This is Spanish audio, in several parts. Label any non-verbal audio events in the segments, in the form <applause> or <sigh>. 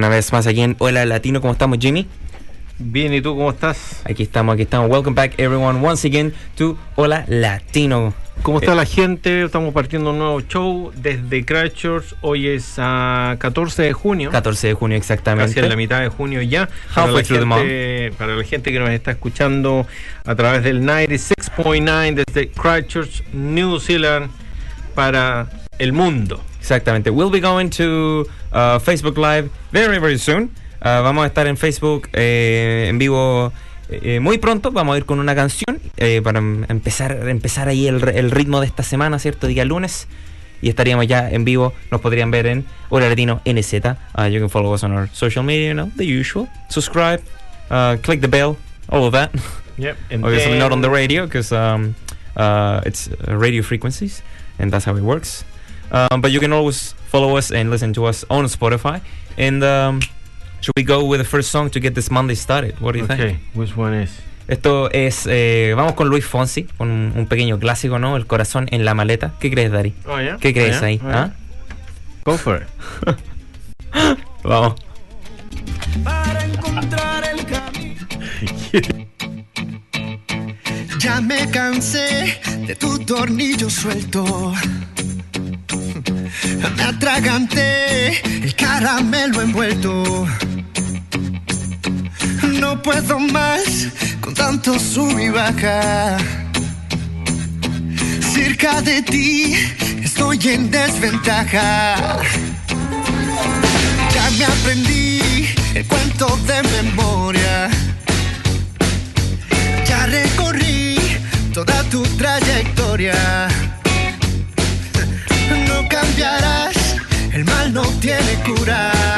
Una vez más aquí en Hola Latino. ¿Cómo estamos, Jimmy? Bien, ¿y tú cómo estás? Aquí estamos, aquí estamos. Welcome back, everyone, once again to Hola Latino. ¿Cómo está Eh, la gente? Estamos partiendo un nuevo show desde Christchurch. Hoy es a 14 de junio. 14 de junio exactamente. Casi en la mitad de junio ya. Para la, gente, para la gente que nos está escuchando a través del 96.9 desde Christchurch, New Zealand, para el mundo. Exactamente. We'll be going to uh, Facebook Live very, very soon. Uh, vamos a estar en Facebook eh, en vivo eh, muy pronto. Vamos a ir con una canción eh, para em- empezar, empezar ahí el, el ritmo de esta semana, ¿cierto? Día lunes. Y estaríamos ya en vivo. Nos podrían ver en Hora Latino NZ. Uh, you can follow us on our social media, you know, the usual. Subscribe, uh, click the bell, all of that. <laughs> Yep. and Obviously not on the radio because um, uh, it's uh, radio frequencies and that's how it works. Um, but you can always follow us and listen to us on Spotify. And um, should we go with the first song to get this Monday started? What do you Okay, think? which one is? Esto es, eh, vamos con Luis Fonsi, con un, un pequeño clásico, ¿no? El corazón en la maleta. ¿Qué crees, Dari? Oh, yeah? ¿Qué crees Oh, yeah? ahí? Oh, yeah? ¿Ah? Go for it. <laughs> Vamos. para encontrar el camino. <laughs> Ya me cansé de tu tornillo suelto. Me atraganté el caramelo envuelto. No puedo más con tanto sub y baja. Cerca de ti estoy en desventaja. Ya me aprendí el cuento de memoria. Ya recorrí toda tu trayectoria. El mal no tiene cura.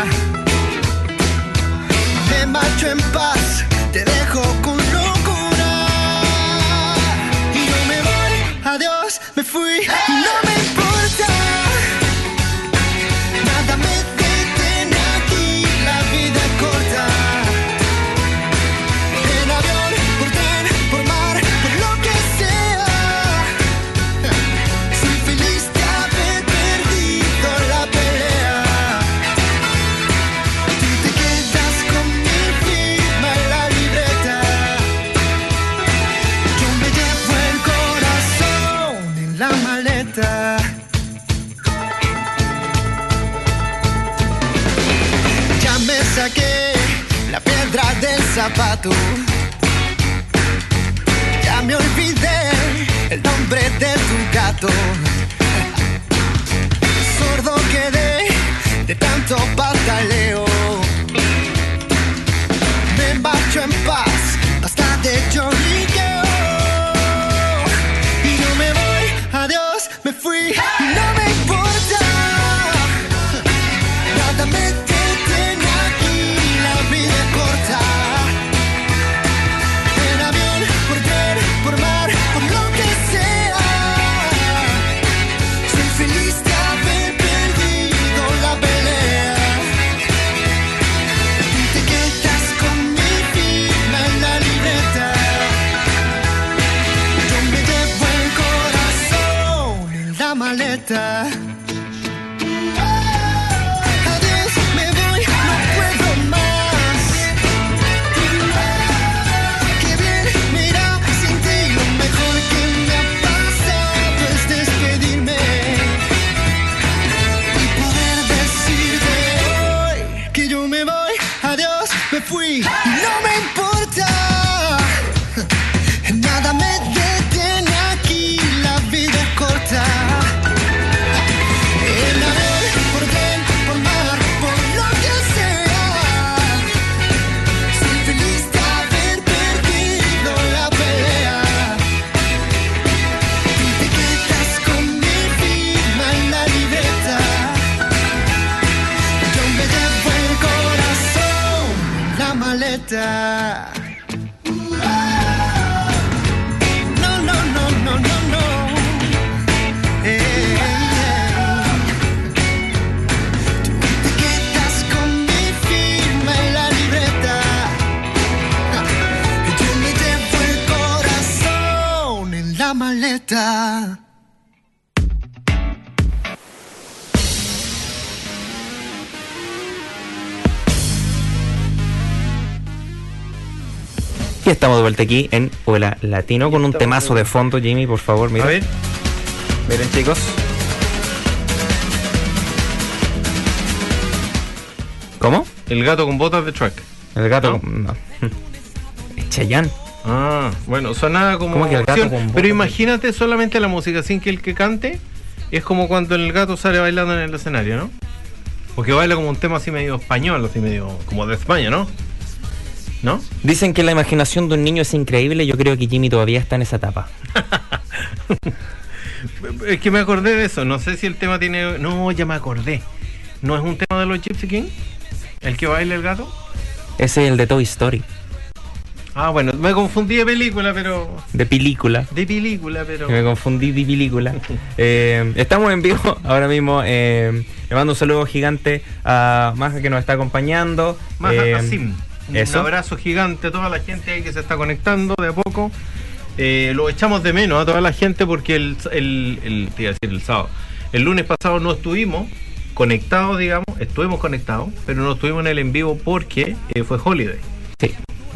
Del maleta. Estamos de vuelta aquí en Hola Latino con un temazo de fondo, Jimmy, por favor, mira. A ver, Miren, chicos. ¿Cómo? el gato con botas de track. El gato. No. No. <laughs> Es Chayanne. Ah, bueno, sonaba como. ¿Cómo que el gato con botas pero de- imagínate solamente la música sin que el que cante es como cuando el gato sale bailando en el escenario, ¿no? Porque baila como un tema así medio español, así medio como de España, ¿no? ¿No? Dicen que la imaginación de un niño es increíble. Yo creo que Jimmy todavía está en esa etapa. <laughs> Es que me acordé de eso. No sé si el tema tiene. No, ya me acordé. ¿No es un tema de los Gypsy King? ¿El que baila el gato? Ese es el de Toy Story. Ah, bueno, me confundí de película, pero. De película. De película, pero. Me confundí de película. <laughs> Eh, estamos en vivo <laughs> ahora mismo. eh, le mando un saludo gigante a Maja que nos está acompañando. Más Eh, Asim. Un eso. abrazo gigante a toda la gente ahí que se está conectando de a poco. Eh, lo echamos de menos a toda la gente porque el, el, el- te iba a decir el sábado. El lunes pasado no estuvimos conectados, digamos, estuvimos conectados, pero no estuvimos en el en vivo porque eh, fue holiday. Sí,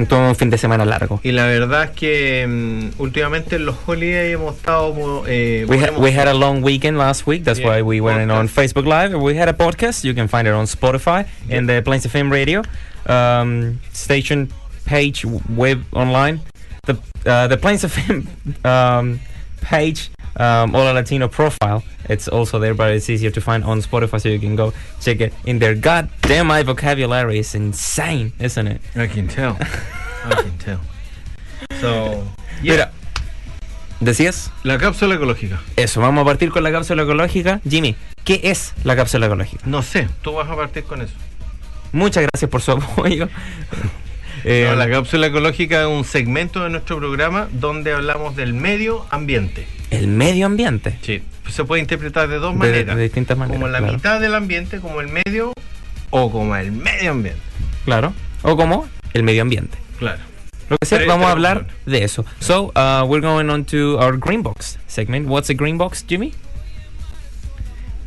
todo un fin de semana largo. Y la verdad es que mm, últimamente en los holidays hemos estado... eh, We, ha- we had a long weekend last week. That's Yeah, why we went on. Facebook Live. We had a podcast. You can find it on Spotify and the Plains FM radio um, station page, web online. The uh, the Plains <laughs> FM um, page, um, Hola Latino profile. It's also there, but it's easier to find on Spotify, so you can go check it in there. God damn, my vocabulary is insane, isn't it? I can tell. <laughs> I can tell. So, yeah. Mira, decías la cápsula ecológica. eso. Vamos a partir con la cápsula ecológica. Jimmy, ¿qué es la cápsula ecológica? No sé, tú vas a partir con eso. Muchas gracias por su apoyo. <laughs> Eh, No, la cápsula ecológica es un segmento de nuestro programa donde hablamos del medio ambiente. el medio ambiente. Sí. Se puede interpretar de dos De- maneras. de distintas maneras, Como la claro. mitad del ambiente, como el medio, o como el medio ambiente. Claro. O como el medio ambiente. Claro. Lo que sea, vamos a hablar de eso. So, uh, we're going on to our green box segment. What's a green box, Jimmy?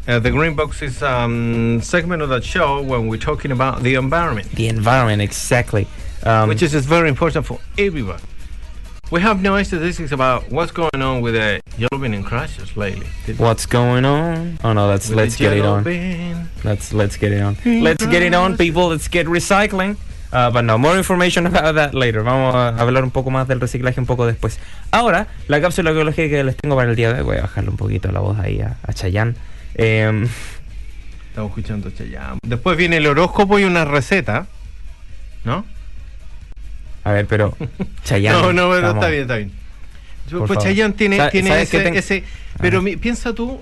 Uh, the Green Box is a um, segment of that show when we're talking about the environment, The environment, exactly. Um, which is, is very important for everyone. We have no statistics about what's going on with the yellow bin crashes lately. What's going on? Oh no, let's let's get it on. bin. Let's let's get it on. Let's get it on, people. Let's get recycling. Uh, but no, more information <laughs> about that later. Vamos a hablar un poco más del reciclaje un poco después. Ahora, la cápsula ecológica que les tengo para el día de hoy, voy a bajarle un poquito la voz ahí a, a Chayanne. Em, Estamos escuchando Chayanne. Después viene el horóscopo y una receta. ¿No? a ver, pero <laughs> Chayanne. no, no, pero está bien, está bien. Por Pues tiene, tiene ¿sabes qué ese, ten- ese- Pero mi- piensa tú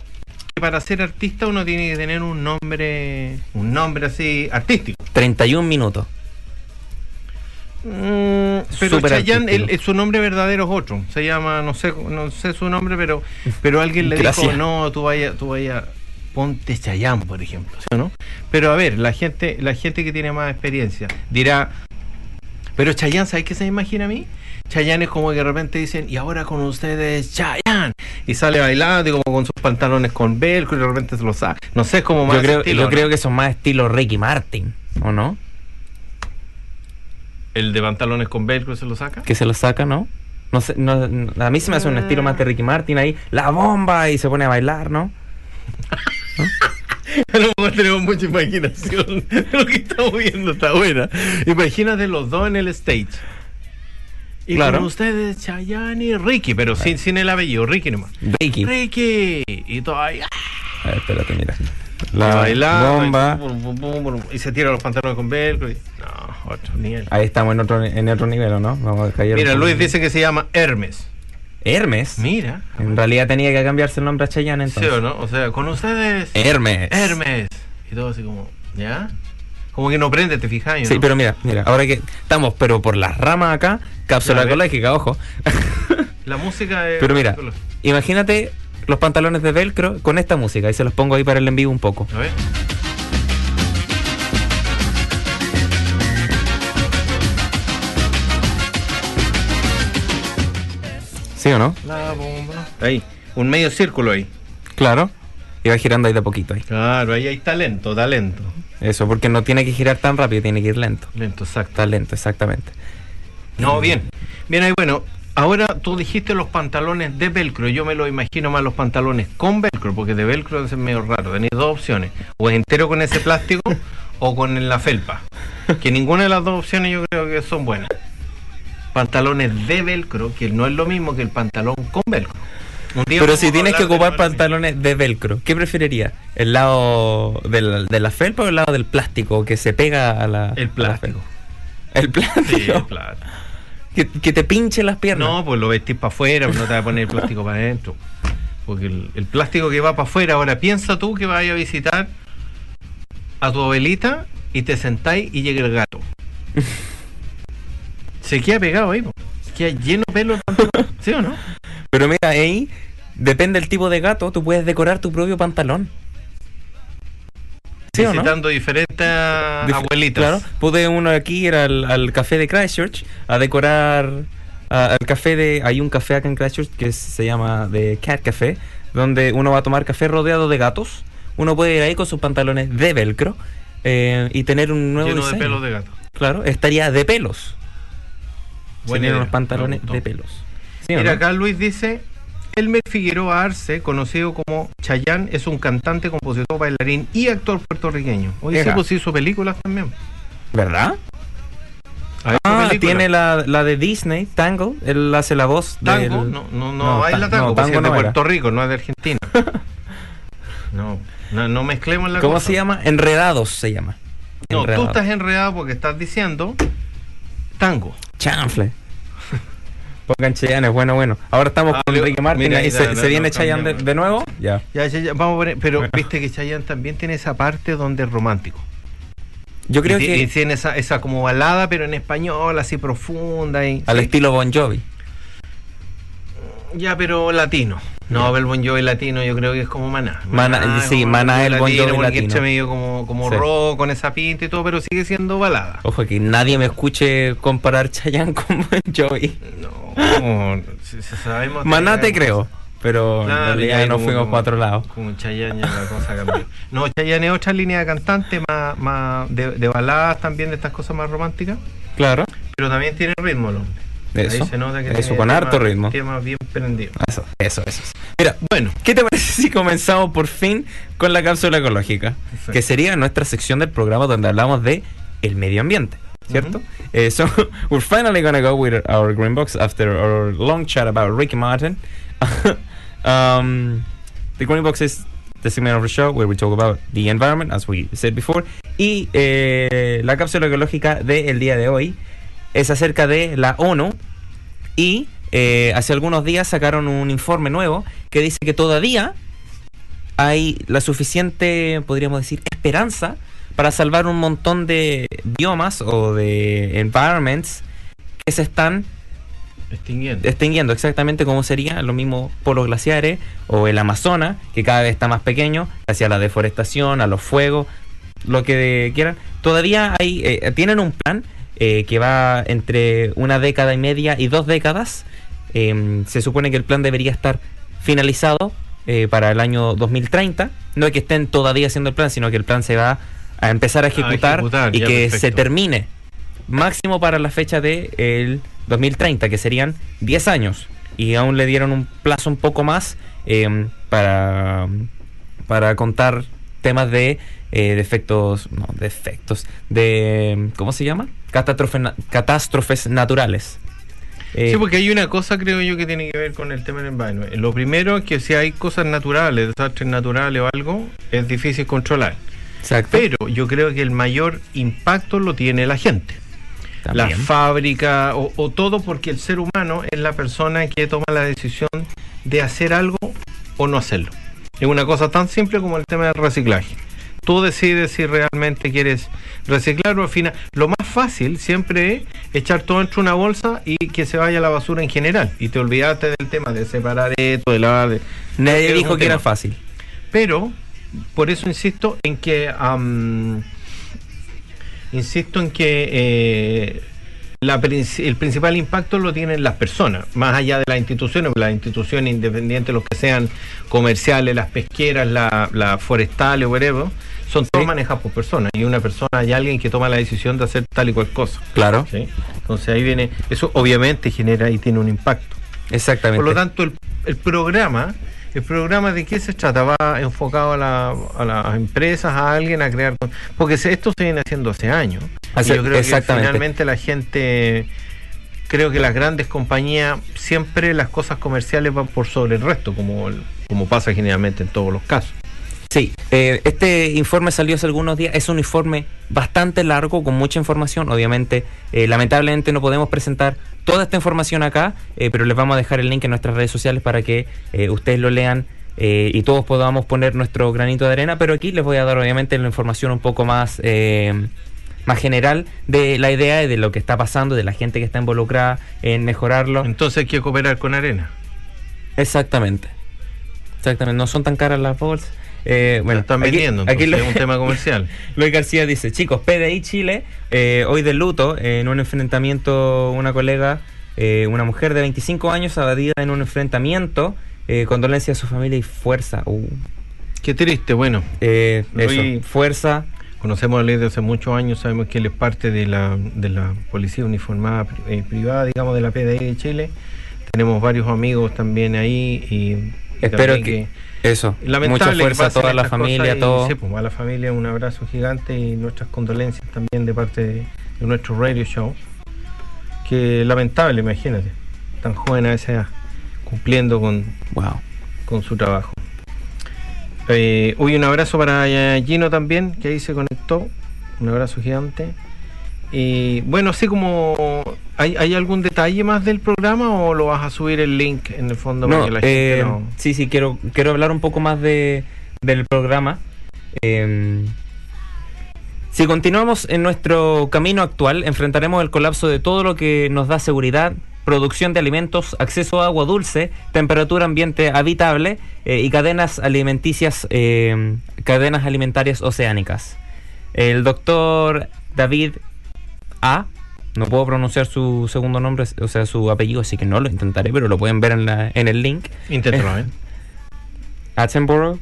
que para ser artista uno tiene que tener un nombre, un nombre así artístico. 31 minutos. Mm, pero Chayanne, él- su nombre verdadero es otro. Se llama, no sé, no sé su nombre, pero, pero alguien le Gracias. dijo, no, tú vaya, tú vaya, ponte Chayanne, por ejemplo, ¿sí o no? Pero a ver, la gente, la gente que tiene más experiencia dirá, pero Chayanne, ¿sabes qué se me imagina a mí? Chayanne es como que de repente dicen, y ahora con ustedes, Chayanne. Y sale bailando y como con sus pantalones con velcro y de repente se los saca. No sé, es como más Yo creo, estilo, yo ¿no? creo que son más estilo Ricky Martin, ¿o no? El de pantalones con velcro se lo saca. Que se lo saca, ¿no? No sé, no, no- a mí se me hace un estilo más de Ricky Martin ahí, la bomba y se pone a bailar, ¿no? <laughs> <laughs> A lo mejor tenemos mucha imaginación. <laughs> Lo que estamos viendo está buena. Imagínate los dos en el stage. Y Claro. con ustedes, Chayanne y Ricky, pero sin, sin el apellido, Ricky nomás. Ricky. Ricky. Y todo ahí. ¡ah! A ver, espérate, mira. La bailando, bomba. Y, se tira los pantalones con velcro. y- no, otro nivel. Ahí estamos en otro, en otro nivel, ¿o ¿no? Vamos a dejar Mira, Luis dice que se llama Hermes. Hermes. Mira. En realidad tenía que cambiarse el nombre a Chayanne ¿Sí entonces. o no? O sea, con ustedes. Hermes. Hermes. Y todo así como, ¿ya? Como que no prende, te fijas. Sí, pero mira, mira, ahora que estamos, pero por las ramas acá, cápsula ecológica, ojo. La música es. pero mira, imagínate los pantalones de velcro con esta música y se los pongo ahí para el envío un poco. A ver. ¿Sí o no? La bomba. Ahí, un medio círculo ahí. Claro. Y va girando ahí de poquito ahí. Claro, ahí hay talento, talento. Eso, porque no tiene que girar tan rápido, tiene que ir lento. Lento, exacto. Está lento, exactamente. No, bien. Bien ahí, bueno. Ahora tú dijiste los pantalones de velcro. Yo me lo imagino más los pantalones con velcro, porque de velcro es medio raro. Tenéis dos opciones. O es entero con ese plástico <laughs> o con la felpa. Que ninguna de las dos opciones yo creo que son buenas. Pantalones de velcro, que no es lo mismo que el pantalón con velcro. Pero si tienes que de ocupar pantalones de velcro, ¿qué preferirías? ¿El lado de la, de la felpa o el lado del plástico que se pega a la. El la plástico. El plástico. Sí, el plástico. que, que te pinche las piernas. No, pues lo vestís para afuera, no te vas a poner el plástico para adentro. Porque el, el plástico que va para afuera, ahora piensa tú que vayas a visitar a tu abuelita y te sentáis y llega el gato. <laughs> Se queda pegado ahí, po. queda lleno de pelo el pantalón. <laughs> ¿Sí o no? Pero mira, ahí depende del tipo de gato, tú puedes decorar tu propio pantalón. ¿Sí o no? Visitando diferentes Dif- abuelitas. Claro, pude uno aquí ir al, al café de Christchurch a decorar a- al café de hay un café acá en Christchurch que se llama The Cat Café donde uno va a tomar café rodeado de gatos. Uno puede ir ahí con sus pantalones de velcro eh, y tener un nuevo Lleno de pelos de gato. Claro, estaría de pelos. Serían idea, unos pantalones de pelos. ¿Sí Mira, no? acá Luis dice, Elmer Figueroa Arce, conocido como Chayán, es un cantante, compositor, bailarín y actor puertorriqueño. Ega. sí, pues hizo películas también. ¿Verdad? Ah, tiene la, la de Disney, Tangle. Él hace la voz Tango, del- no, no, no, No, baila ta- tango, no, pues, tango es de no era. Puerto Rico, no es de Argentina. <laughs> no, no, no mezclemos la ¿Cómo cosa. se llama? Enredados se llama. No, tú estás enredado porque estás diciendo tango. Chanfle. Pongan Chayanne, bueno, bueno. Ahora estamos Ah, con Enrique Martin ya, se, no, se no, viene Chayanne de, nuevo. Ya. Ya, ya, ya, vamos a poner, pero Bueno. viste que Chayanne también tiene esa parte donde es romántico. Yo creo y, que y tiene esa, esa como balada, pero en español, así profunda. Y, al ¿sí? estilo Bon Jovi. Ya, pero latino. No, el Bon Jovi latino yo creo que es como Maná. Maná, sí, como Maná es el Bon Jovi porque latino. echa medio como, como Sí. rock, con esa pinta y todo, pero sigue siendo balada. Ojo, que nadie me escuche comparar Chayanne con Bon Jovi. No, si- si sabemos Maná te creo, pero Claro, en realidad como- fuimos para otro lado. Como Chayanne ya la cosa cambió. No, Chayanne es otra línea de cantante más, más de, de baladas también, de estas cosas más románticas, Claro. pero también tiene ritmo el hombre. Eso, Ahí se nota que eso, con harto ritmo. Bien prendidos. Eso, eso, eso. Mira, Bueno, ¿Qué te parece <laughs> si comenzamos por fin con la cápsula ecológica? Perfecto. Que sería nuestra sección del programa donde hablamos de el medio ambiente, ¿cierto? Eh, so, <laughs> we're finally gonna go with our green box after our long chat about Ricky Martin. <laughs> um, the green box is the segment of the show where we talk about the environment, as we said before. Y eh, la cápsula ecológica del día de hoy es acerca de la ONU y eh, hace algunos días sacaron un informe nuevo que dice que todavía hay la suficiente, podríamos decir, esperanza para salvar un montón de biomas o de environments que se están extinguiendo. extinguiendo, exactamente como sería los mismos polos glaciares o el Amazonas, que cada vez está más pequeño, hacia la deforestación, a los fuegos, lo que quieran. Todavía hay, eh, tienen un plan eh, que va entre una década y media y dos décadas. Em, se supone que el plan debería estar finalizado eh, para el año 2030. No es que estén todavía haciendo el plan, sino que el plan se va a empezar a ejecutar, ejecutar, y que se termine máximo para la fecha de el 2030, que serían 10 años. Y aún le dieron un plazo un poco más em, para, para contar temas de eh, defectos, no, defectos, de, ¿cómo se llama? Catástrofes, na- catástrofes naturales. Eh, Sí, porque hay una cosa, creo yo, que tiene que ver con el tema del environment. Lo primero es que si hay cosas naturales, desastres naturales o algo, es difícil controlar. exacto. Pero yo creo que el mayor impacto lo tiene la gente. La También. fábrica o, o todo porque el ser humano es la persona que toma la decisión de hacer algo o no hacerlo. Es una cosa tan simple como el tema del reciclaje. Tú decides si realmente quieres reciclar o al final. Lo más fácil siempre es echar todo dentro de una bolsa y que se vaya a la basura en general. Y te olvidaste del tema de separar esto, de lavar. de- Nadie dijo que era fácil. Pero, por eso insisto en que. insisto en que eh, la el principal impacto lo tienen las personas, más allá de las instituciones, las instituciones independientes, los que sean comerciales, las pesqueras, las la forestales, whatever, son todos Sí. manejados por personas. Y una persona, hay alguien que toma la decisión de hacer tal y cual cosa. Claro. ¿sí? Entonces ahí viene, eso obviamente genera y tiene un impacto. Exactamente. Por lo tanto, el, el programa, el programa de qué se trata, va enfocado a, la- a las empresas, a alguien a crear, con- porque esto se viene haciendo hace años. Hace- y yo creo exactamente. que finalmente la gente, creo que las grandes compañías siempre las cosas comerciales van por sobre el resto, como como pasa generalmente en todos los casos. Sí, eh, este informe salió hace algunos días. Es un informe bastante largo, con mucha información. Obviamente, eh, lamentablemente no podemos presentar toda esta información acá, eh, pero les vamos a dejar el link en nuestras redes sociales para que eh, ustedes lo lean eh, y todos podamos poner nuestro granito de arena. Pero aquí les voy a dar, obviamente, la información un poco más, más general de la idea y de lo que está pasando, de la gente que está involucrada en mejorarlo. Entonces hay que cooperar con arena. Exactamente. Exactamente. No son tan caras las bolsas. Eh, bueno, están aquí- vendiendo, aquí lo- es un tema comercial. <laughs> Luis García dice, chicos, PDI Chile, eh, hoy de luto, en un enfrentamiento, una colega, eh, una mujer de 25 años abadida en un enfrentamiento, eh, condolencia a su familia y fuerza. Uh, Qué triste, bueno. eso, fuerza. Conocemos a Luis desde hace muchos años, sabemos que él es parte de la, de la policía uniformada pri- privada, digamos, de la PDI de Chile. Tenemos varios amigos también ahí y, Espero también que, eso, lamentable mucha fuerza a toda la familia, y, todo. sí, pues, a la familia un abrazo gigante y nuestras condolencias también de parte de, de nuestro radio show. Que lamentable, imagínate, tan joven a esa edad, cumpliendo con, Wow. con su trabajo. Eh, uy, un abrazo para Gino también, que ahí se conectó. Un abrazo gigante. Y bueno, así como. ¿hay, ¿Hay algún detalle más del programa o lo vas a subir el link en el fondo para No, que la eh, no- sí, sí, quiero, quiero hablar un poco más de, del programa. Eh, si continuamos en nuestro camino actual, enfrentaremos el colapso de todo lo que nos da seguridad, producción de alimentos, acceso a agua dulce, temperatura ambiente habitable eh, y cadenas alimenticias, eh, cadenas alimentarias oceánicas. El doctor David A. No puedo pronunciar su segundo nombre, o sea, su apellido, así que no lo intentaré, pero lo pueden ver en, la, en el link. Inténtalo, ¿eh? Attenborough,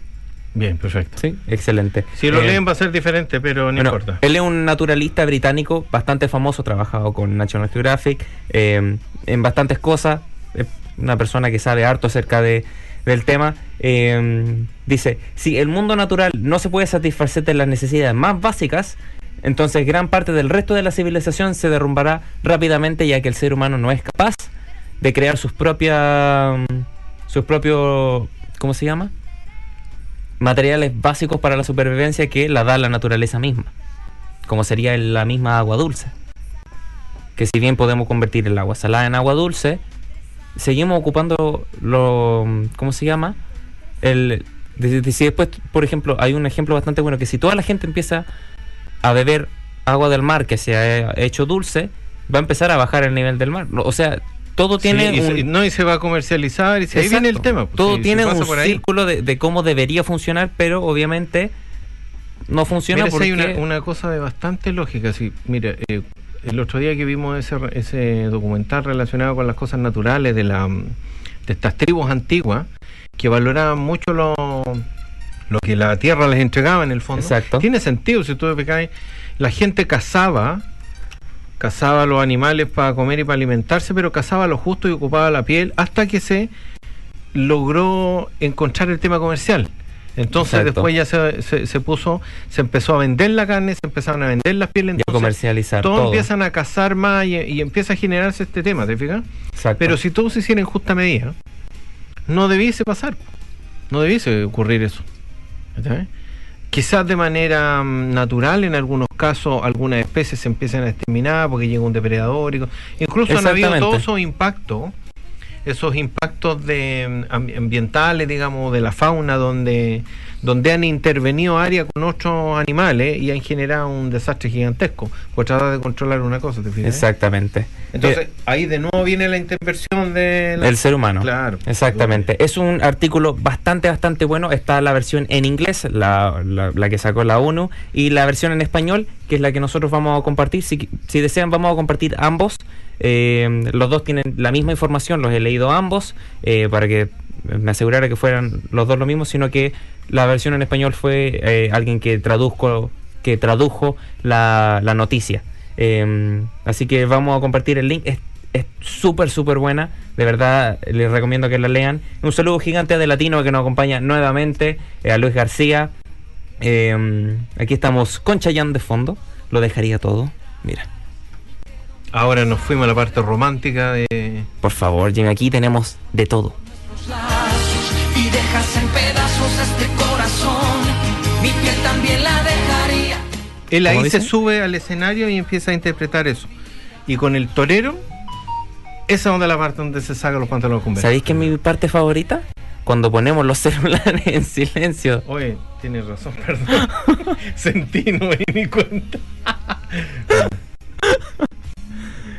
Bien, perfecto. sí, excelente. Si lo Eh, leen va a ser diferente, pero no bueno, importa. Él es un naturalista británico bastante famoso, trabajado con National Geographic eh, en bastantes cosas. Es una persona que sabe harto acerca de, del tema. Eh, dice: Si el mundo natural no se puede satisfacer de las necesidades más básicas, entonces gran parte del resto de la civilización se derrumbará rápidamente, ya que el ser humano no es capaz de crear sus propias. sus propios. ¿Cómo se llama? materiales básicos para la supervivencia que la da la naturaleza misma, como sería la misma agua dulce. Que si bien podemos convertir el agua salada en agua dulce, seguimos ocupando lo, ¿cómo se llama? El, si después, por ejemplo, hay un ejemplo bastante bueno que si toda la gente empieza a beber agua del mar que se ha hecho dulce, va a empezar a bajar el nivel del mar. O sea, todo tiene Sí, y se- un, y no, y se va a comercializar y se, ahí viene el tema. pues, Todo si- tiene un círculo de, de cómo debería funcionar, pero obviamente no funciona Mira, si porque... hay una, una cosa de bastante lógica. Sí, mira, eh, el otro día que vimos ese, ese documental relacionado con las cosas naturales de, la, de estas tribus antiguas, que valoraban mucho lo, lo que la tierra les entregaba en el fondo. Exacto. Tiene sentido, si tú hay- la gente cazaba, cazaba los animales para comer y para alimentarse, pero cazaba lo justo y ocupaba la piel hasta que se logró encontrar el tema comercial. Entonces Exacto. después ya se, se- se puso, se empezó a vender la carne, se empezaron a vender las pieles, Y a comercializar todos todo. empiezan a cazar más y, y empieza a generarse este tema, ¿te fijas? Exacto. Pero si todo se hiciera en justa medida, no debiese pasar, no debiese ocurrir eso. ¿Está? Quizás de manera mm, natural, en algunos casos, algunas especies se empiezan a exterminar porque llega un depredador. y Incluso han habido todos esos impactos, esos impactos de, mm, ambi- ambientales, digamos, de la fauna, donde, donde han intervenido áreas con otros animales y han generado un desastre gigantesco por tratar de controlar una cosa. ¿te fijas? Exactamente. Entonces, Eh, ahí de nuevo viene la intervención de la- el ser humano. Claro. Exactamente. Es un artículo bastante, bastante bueno. Está la versión en inglés, la, la- la que sacó la ONU, y la versión en español, que es la que nosotros vamos a compartir. Si, si desean, vamos a compartir ambos. Eh, los dos tienen la misma información, los he leído ambos, eh, para que me asegurara que fueran los dos lo mismo, sino que la versión en español fue eh, alguien que traduzco, que tradujo la, noticia. Eh, así que vamos a compartir el link. Es súper, súper buena. De verdad, les recomiendo que la lean. Un saludo gigante De Latino que nos acompaña nuevamente, a Luis García. Eh, aquí estamos con Chayanne de fondo. Lo dejaría todo. Mira, Ahora nos fuimos a la parte romántica de. por favor, Jimmy, aquí tenemos de todo. los lazos y dejas en pedazos este corazón. Mi piel también la dejaría. Él ahí ¿Cómo se sube al escenario y empieza a interpretar eso. Y con el torero, esa es donde la parte donde se saca los pantalones con ¿Sabéis qué es mi parte favorita? Cuando ponemos los <laughs> celulares en silencio. Oye, tienes razón, <laughs> perdón. Sentí, no me di ni cuenta. <laughs>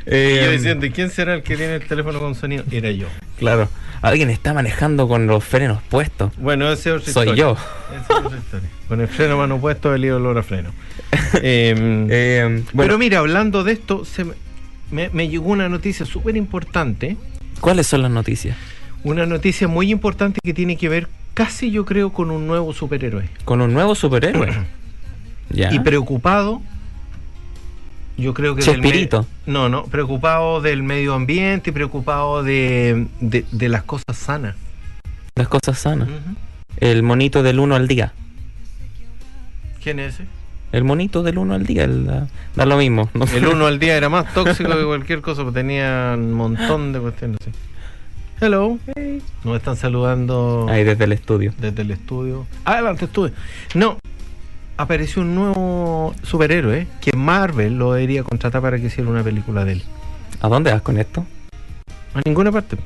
Y Eh, yo diciendo, ¿y quién será el que tiene el teléfono con sonido? Era yo. Claro, alguien está manejando con los frenos puestos. Bueno, ese es otra Soy historia. yo. Esa es otra historia. Con el freno mano puesto, el olor a freno. <laughs> Eh, Pero mira, hablando de esto, se me, me- me llegó una noticia súper importante. ¿cuáles son las noticias? Una noticia muy importante que tiene que ver casi yo creo con un nuevo superhéroe. Con un nuevo superhéroe. <clears throat> ya. Y preocupado, yo creo que... del Chespirito. No, no, preocupado del medio ambiente y preocupado de, de, de las cosas sanas. Las cosas sanas. El monito del 1 al día. ¿Quién es ese? El monito del 1 al día. el, da, lo mismo. ¿no? El uno al día era más <laughs> tóxico que cualquier cosa, porque tenía un montón de cuestiones así. Hello. Nos están saludando Ahí desde el estudio. desde el estudio. Adelante, estudio. No, apareció un nuevo superhéroe que Marvel lo debería contratar para que hiciera una película de él. ¿A dónde vas con esto? A ninguna parte.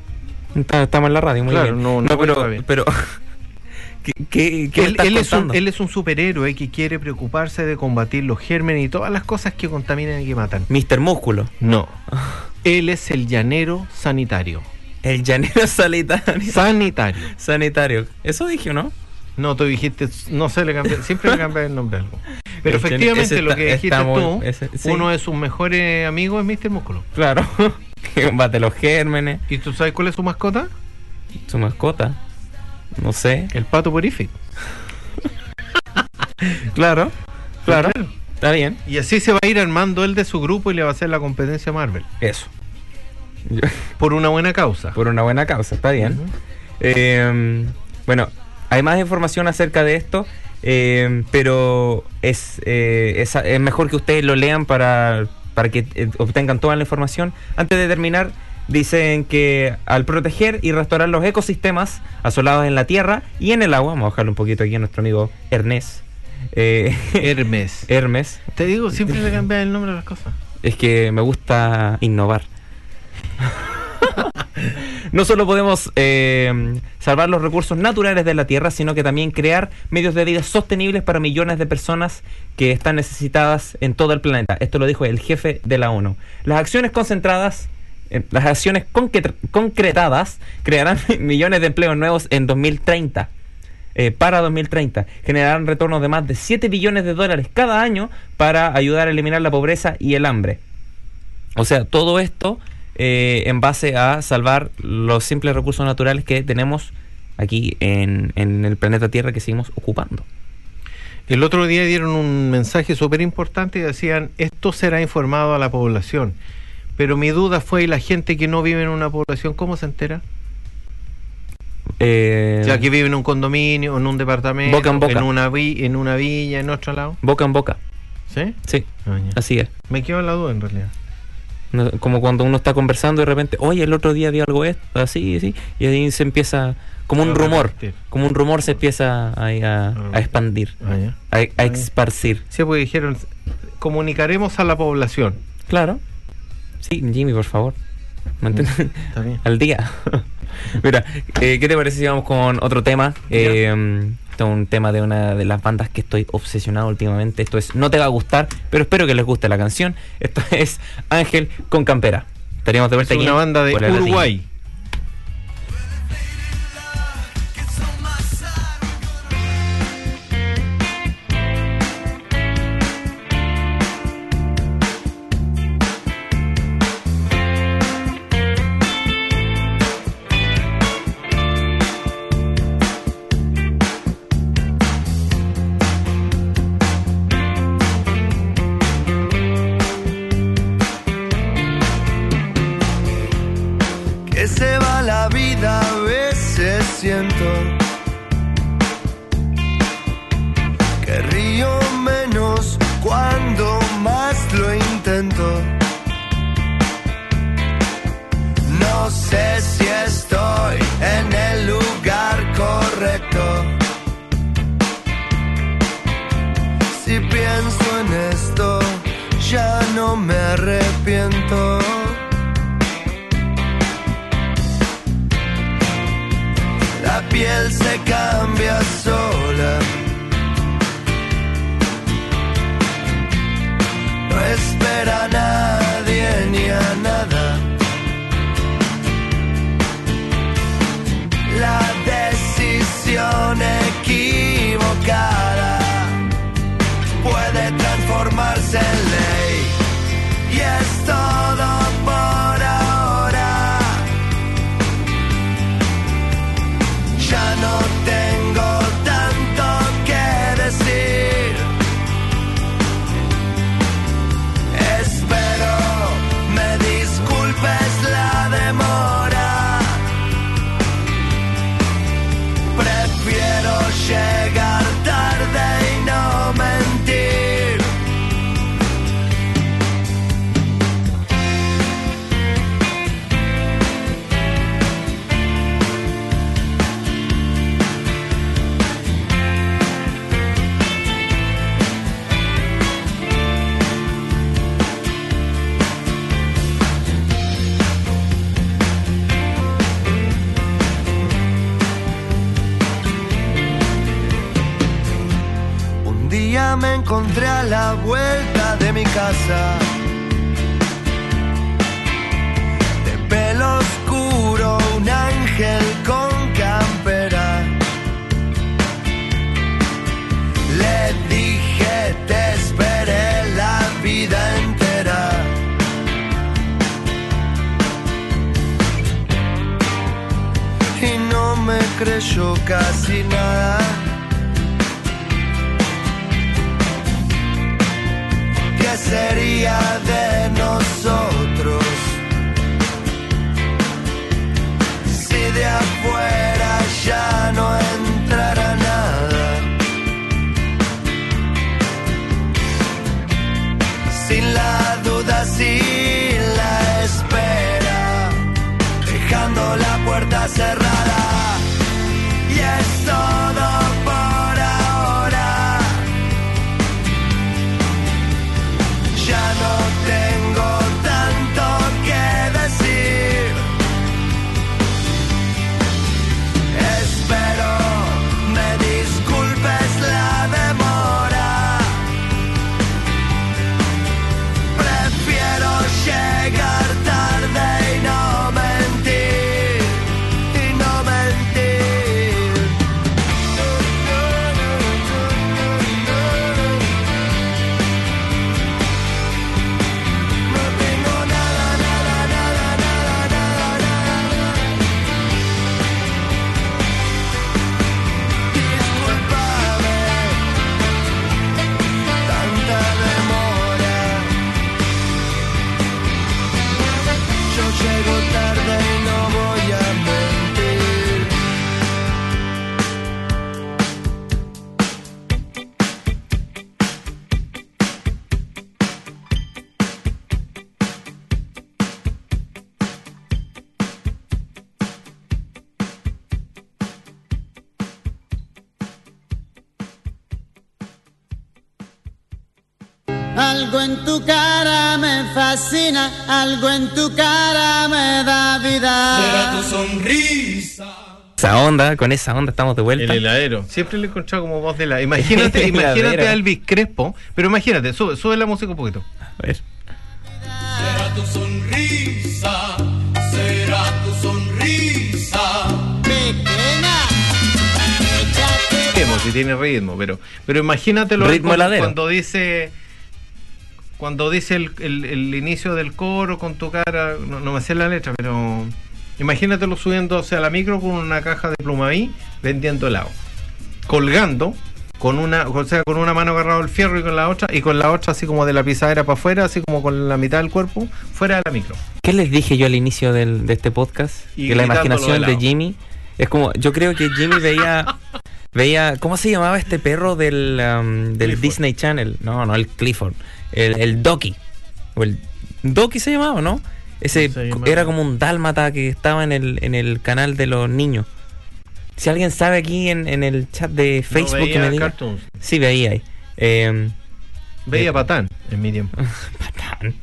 Estamos en la radio, muy Claro, bien. no- no pero, bien. pero <laughs> ¿qué, qué, qué Él, él es un, contando? él es un superhéroe que quiere preocuparse de combatir los gérmenes y todas las cosas que contaminan y que matan. Mr. Músculo. No. Él es el llanero sanitario. El llanero <laughs> sanitario. Sanitario. sanitario. Eso dije, ¿no? No, tú dijiste, no sé, le cambié, siempre le cambié el nombre a algo. <laughs> Pero efectivamente lo que dijiste muy- tú, ese- sí. uno de sus mejores amigos es Mr. Músculo. Claro. <laughs> que combate los gérmenes. ¿Y tú sabes cuál es su mascota? Su mascota. No sé. El pato purific. <laughs> Claro. Claro. Está bien. Y así se va a ir armando él de su grupo y le va a hacer la competencia a Marvel. Eso. Por una buena causa. por una buena causa, está bien. Eh, bueno, hay más información acerca de esto, eh, pero es, eh, es, es mejor que ustedes lo lean para, para que eh, obtengan toda la información. Antes de terminar, dicen que al proteger y restaurar los ecosistemas asolados en la tierra y en el agua, vamos a bajarle un poquito aquí a nuestro amigo Ernest. Hermes. <laughs> Hermes, Te digo, siempre le <laughs> cambian el nombre a las cosas. es que me gusta innovar. No solo podemos eh, salvar los recursos naturales de la Tierra, sino que también crear medios de vida sostenibles para millones de personas que están necesitadas en todo el planeta. Esto lo dijo el jefe de la ONU. Las acciones concentradas, eh, las acciones concre- concretadas crearán <laughs> millones de empleos nuevos en 2030. eh, para 2030 generarán retornos de más de 7 billones de dólares cada año para ayudar a eliminar la pobreza y el hambre. O sea, todo esto eh, en base a salvar los simples recursos naturales que tenemos aquí en, en el planeta Tierra que seguimos ocupando. El otro día dieron un mensaje súper importante y decían, esto será informado a la población. Pero mi duda fue, ¿y la gente que no vive en una población cómo se entera? Eh, Ya que vive en un condominio, en un departamento, Boca en boca. en una vi- en una villa, en otro lado. boca en boca. ¿Sí? Sí, Ah, así es. Me quedo en la duda en realidad. No- como cuando uno está conversando y de repente, oye, el otro día vi algo esto, así, así, y ahí se empieza, como un rumor, como un rumor se empieza a, a repartir. expandir, Ah, a, a esparcir. Sí, porque dijeron, comunicaremos a la población. Claro. Sí, Jimmy, por favor. Mantén bien. <laughs> al día. <laughs> Mira, eh, ¿qué te parece si vamos con otro tema? Eh, esto es un tema de una de las bandas que estoy obsesionado últimamente. Esto es No te va a gustar, pero espero que les guste la canción. Esto <laughs> es Ángel con Campera. Estaríamos de Es vuelta aquí una banda de. Uruguay. Casa. De pelo oscuro, un ángel con campera. Le dije, te esperé la vida entera. Y no me creyó casi nada. Sería de nosotros? Si de afuera ya no entrara nada. Sin la duda, sin la espera, dejando la puerta cerrada. Tu cara me fascina, algo en tu cara me da vida. Esa onda, con esa onda estamos de vuelta. El heladero. Siempre lo he encontrado como voz de la. <laughs> Imagínate, imagínate a Elvis Crespo, pero imagínate, sube, sube la música un poquito. A ver. Pequeña, échate Ritmo, si tiene ritmo, pero, pero imagínatelo Ritmo cuando, heladero. cuando dice. Cuando dice el, el- el inicio del coro con tu cara, no, no me sé la letra, pero imagínatelo subiéndose a la micro con una caja de plumaví vendiendo helado. Colgando, con una, o sea, con una mano agarrado el fierro y con la otra, y con la otra así como de la pisadera para afuera, así como con la mitad del cuerpo, fuera de la micro. ¿Qué les dije yo al inicio del- de este podcast? Y que la imaginación de. Jimmy es como, yo creo que Jimmy veía, <laughs> veía, ¿cómo se llamaba este perro del, um, del Clifford. Disney Channel? No, no, el Clifford, el, el Doki, o el Doki se llamaba, ¿no? Ese llamaba. era como un dálmata que estaba en el, en el canal de los niños. Si alguien sabe aquí en, en el chat de Facebook No que veía me diga. cartoons. Sí, veía ahí. Eh, Veía Eh, patán en mi tiempo. <laughs> patán.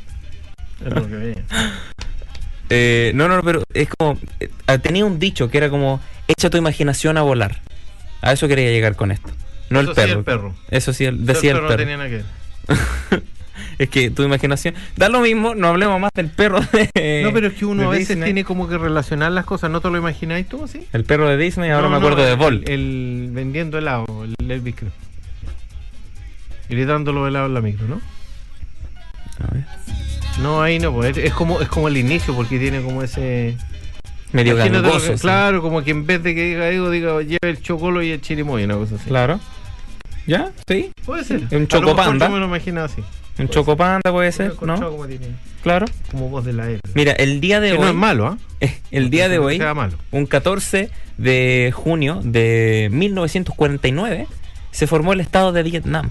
Es lo que veía. <laughs> Eh, no, no, pero es como. eh, tenía un dicho que era como: echa tu imaginación a volar. A eso quería llegar con esto. No Eso el sí, perro. el perro. Eso sí, el- decía el no perro. tenía nada que ver. <laughs> es que tu imaginación. Da lo mismo, no hablemos más del perro de. No, pero es que uno a veces Disney. tiene como que relacionar las cosas, ¿no te lo imagináis tú así? El perro de Disney, ahora No, me no, acuerdo de el- Vol. El, vendiendo helado, el Elvis Crespo. Gritándolo helado en la micro, ¿no? A ver. No, ahí no, pues, es, como es como el inicio, porque tiene como ese. Medio que- gangoso. sí. Claro, como que en vez de que diga algo, diga lleva el chocolo y el chirimoy, una cosa así. Claro. ¿Ya? Sí. Puede ser. Un chocopanda. Yo me lo imagino así. Un chocopanda puede ser, ¿no? Como, tiene- Claro. como voz de la E. Mira, el día de Que hoy. no es malo, ¿ah? eh, <laughs> el día de hoy. sea malo. Un 14 de junio de 1949 se formó el Estado de Vietnam.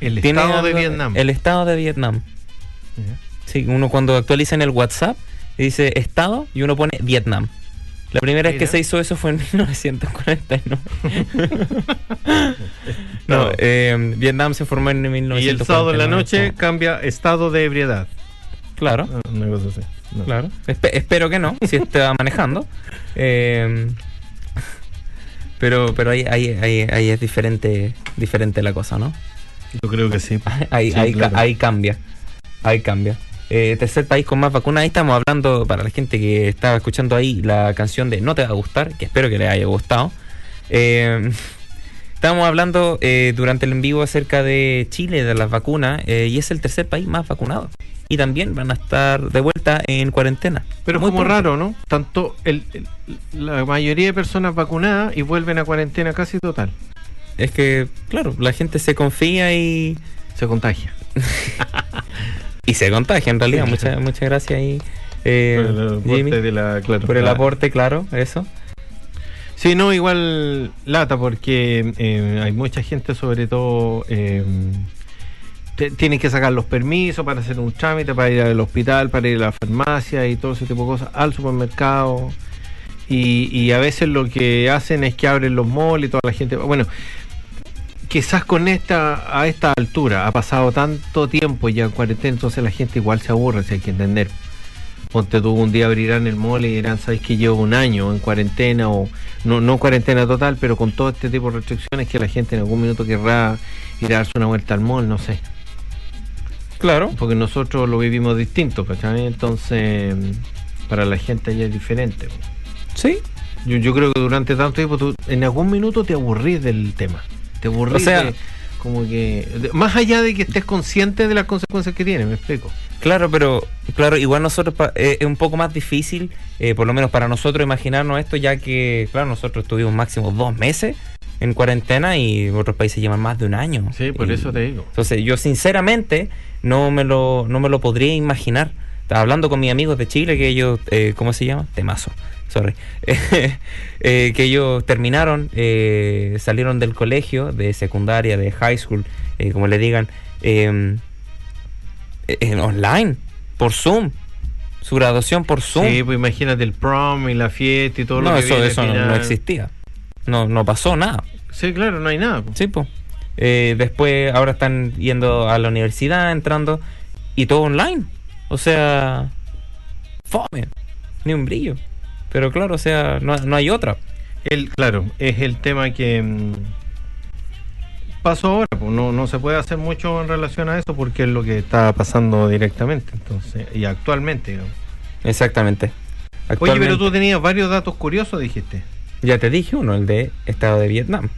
El estado de Vietnam. El Estado de Vietnam. Sí, uno cuando actualiza en el WhatsApp dice Estado y uno pone Vietnam. La primera vez que se hizo eso fue en <laughs> 1949. no, eh, Vietnam se formó en 1949. Y el sábado en la noche cambia estado de ebriedad. Claro, Ah, Una cosa así. No. claro. Espe- espero que no, si está <laughs> manejando. Eh, pero pero ahí, ahí, ahí, ahí es diferente, diferente la cosa, ¿no? Yo creo que sí. <laughs> ahí, Sí, claro. ahí cambia. Ahí cambia. Eh, tercer país con más vacunas. Ahí estamos hablando, para la gente que estaba escuchando ahí la canción de No te va a gustar, que espero que les haya gustado. Eh, estábamos hablando eh, durante el en vivo acerca de Chile, de las vacunas, eh, y es el tercer país más vacunado. Y también van a estar de vuelta en cuarentena. Pero es Muy como pronto. raro, ¿no? Tanto el, el- la mayoría de personas vacunadas y vuelven a cuarentena casi total. Es que, claro, la gente se confía y, Se contagia. <laughs> y se contagia en realidad. Muchas, <laughs> muchas gracias ahí. eh, Por el aporte Jimmy, de la- claro, por el la- aporte, claro, eso. Sí, no, igual lata porque eh, hay mucha gente, sobre todo, eh, tienen que sacar los permisos para hacer un trámite, para ir al hospital, para ir a la farmacia y todo ese tipo de cosas, al supermercado. Y, y a veces lo que hacen es que abren los malls y toda la gente. Bueno, quizás con esta a esta altura ha pasado tanto tiempo ya en cuarentena, entonces la gente igual se aburre, si hay que entender. Ponte tú un día abrirán el mall y dirán, sabes que llevo un año en cuarentena o no, no cuarentena total, pero con todo este tipo de restricciones que la gente en algún minuto querrá ir a darse una vuelta al mall, no sé. Claro. Porque nosotros lo vivimos distinto, ¿cachai? Entonces, para la gente allá es diferente. Sí. Yo, yo creo que durante tanto tiempo tú en algún minuto te aburrís del tema. Te aburrís O sea- como que... de- más allá de que estés consciente de las consecuencias que tiene, me explico. Claro, pero claro, igual nosotros pa- eh, es un poco más difícil, eh, por lo menos para nosotros imaginarnos esto, ya que, claro, nosotros estuvimos máximo dos meses en cuarentena y otros países llevan más de un año. Sí, por Y- eso te digo. Entonces, yo sinceramente no me lo, no me lo podría imaginar. Estaba hablando con mis amigos de Chile, que ellos, eh, ¿cómo se llama? Temazo, sorry. <laughs> Eh, que ellos terminaron, eh, salieron del colegio, de secundaria, de high school, eh, como le digan, eh, en online, por Zoom. Su graduación por Zoom. Sí, pues imagínate el prom y la fiesta y todo lo no, que eso, viene eso no, existía. No, no pasó nada. Sí, claro, no hay nada. pues. Sí, pues. eh, después ahora están yendo a la universidad, entrando, y todo online. O sea, fome, ni un brillo. Pero claro, o sea, no, no hay otra. El, claro, es el tema que mm, pasó ahora. pues, no, no se puede hacer mucho en relación a eso porque es lo que está pasando directamente. Entonces, y actualmente. digamos. Exactamente. Oye, pero tú tenías varios datos curiosos, dijiste. Ya te dije uno, el de Estado de Vietnam.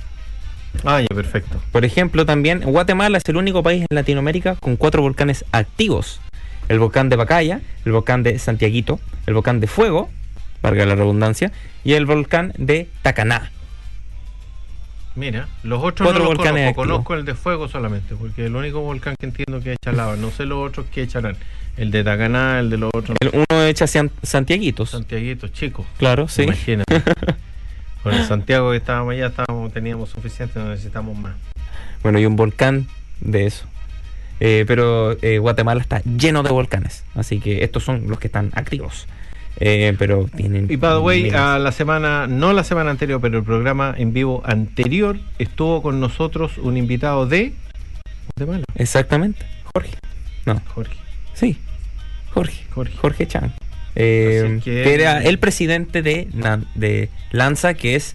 Ah, ya, perfecto. Por ejemplo, también Guatemala es el único país en Latinoamérica con cuatro volcanes activos. El volcán de Pacaya, el volcán de Santiaguito, el volcán de Fuego, valga la redundancia, y el volcán de Tacaná. Mira, los otros Cuatro no los conozco, conozco el de fuego solamente, porque el único volcán que entiendo que echa lava, no sé los otros que echarán. El de Tacaná, el de los otros, El uno echa San- Santiaguitos. Santiaguitos, chicos. Claro, sí. Imagínate. <laughs> Con el Santiago que estábamos allá, estábamos, teníamos suficiente, no necesitamos más. Bueno, y un volcán de eso. Eh, pero eh, Guatemala está lleno de volcanes. Así que estos son los que están activos. Eh, pero tienen. Y by the way, a la semana, no la semana anterior, pero el programa en vivo anterior, estuvo con nosotros un invitado de Guatemala, Exactamente. Jorge. No, Jorge. sí. Jorge. Jorge. Jorge Chan. Eh, que- que era el presidente de, de LANZA, que es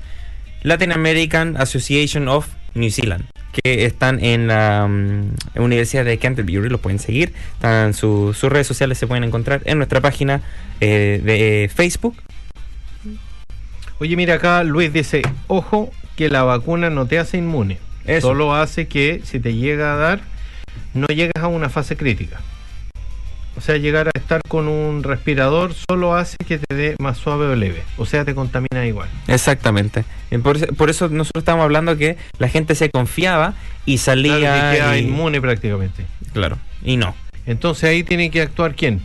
Latin American Association of New Zealand, que están en la mm, Universidad de Canterbury, lo pueden seguir, están su- sus redes sociales se pueden encontrar en nuestra página eh, de Facebook. Oye, mira acá, Luis dice, ojo que la vacuna no te hace inmune. Eso. Solo hace que si te llega a dar, no llegas a una fase crítica. O sea, llegar a estar con un respirador solo hace que te dé más suave o leve. O sea, te contamina igual. Exactamente. Por, eso- por eso nosotros estamos hablando que la gente se confiaba y salía... Claro, que queda y- inmune prácticamente. Claro, y no. Entonces ahí tiene que actuar quién?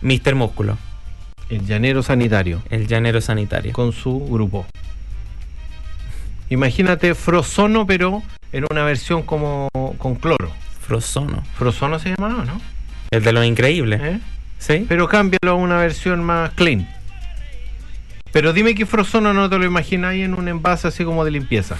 Mister Músculo, El llanero sanitario. el llanero sanitario. con su grupo. Imagínate Frozono, pero en una versión como con cloro. Frozono. Frozono se llamaba, ¿no? El de lo increíble. ¿Eh? ¿Sí? Pero cámbialo a una versión más clean. Pero dime que Frozono no te lo imaginas ahí en un envase así como de limpieza.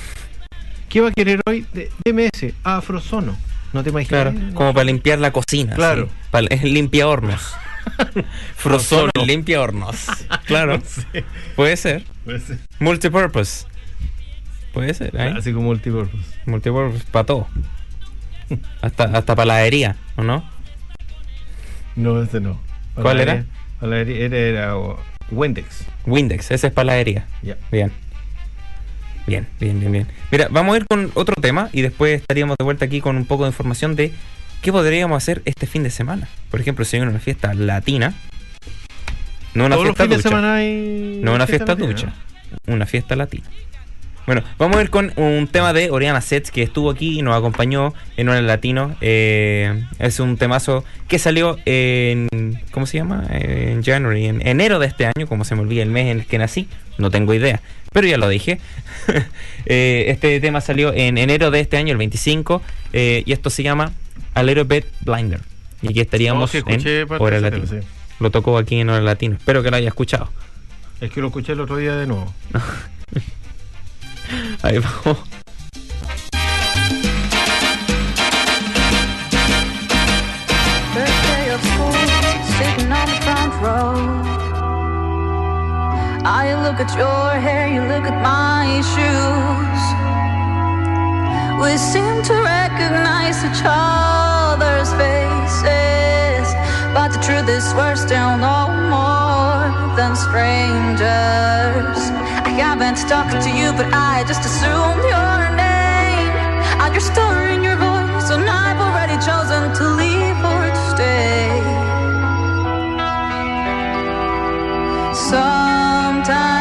¿Qué va a querer hoy? De- Deme ese. Ah, Frozono. ¿No te imaginas? Claro, como para limpiar la cocina. Claro. sí. Para- es limpia hornos. <laughs> Frozono limpia hornos. <laughs> Claro. Puede ser. Multipurpose. Puede ser, ¿eh? Así como multipurpose. Multipurpose para todo. Hasta, hasta para la herida, ¿o no? No, ese no. ¿Cuál era? Era, era, era oh, Wendex. Windex, ese es para la herida. Ya. Bien. Bien, bien, bien, bien. Mira, vamos a ir con otro tema y después estaríamos de vuelta aquí con un poco de información de qué podríamos hacer este fin de semana. Por ejemplo, si hay una fiesta latina, no una Todos los fiesta de ducha, semana hay. no una fiesta latina, ducha, una fiesta latina. Bueno, vamos a ir con un tema de Oriana Sets que estuvo aquí y nos acompañó en un latino. Eh, es un temazo que salió en. ¿Cómo se llama? Eh, En January, en enero de este año, como se me olvida el mes en el que nací. No tengo idea, pero ya lo dije. <laughs> Eh, este tema salió en enero de este año, el 25, eh, y esto se llama A Little Bit Blinder. Y aquí estaríamos Oh, en Hora tema, sí. Lo tocó aquí en Hora Latino. Espero que lo haya escuchado. Es que lo escuché el otro día de nuevo. <laughs> Ahí vamos. I look at your hair, you look at my shoes. We seem to recognize each other's faces, but the truth is we're still no more than strangers. I haven't talked to you, but I just assumed your name. And you're stirring your voice, and I've already chosen to leave or to stay. Sometimes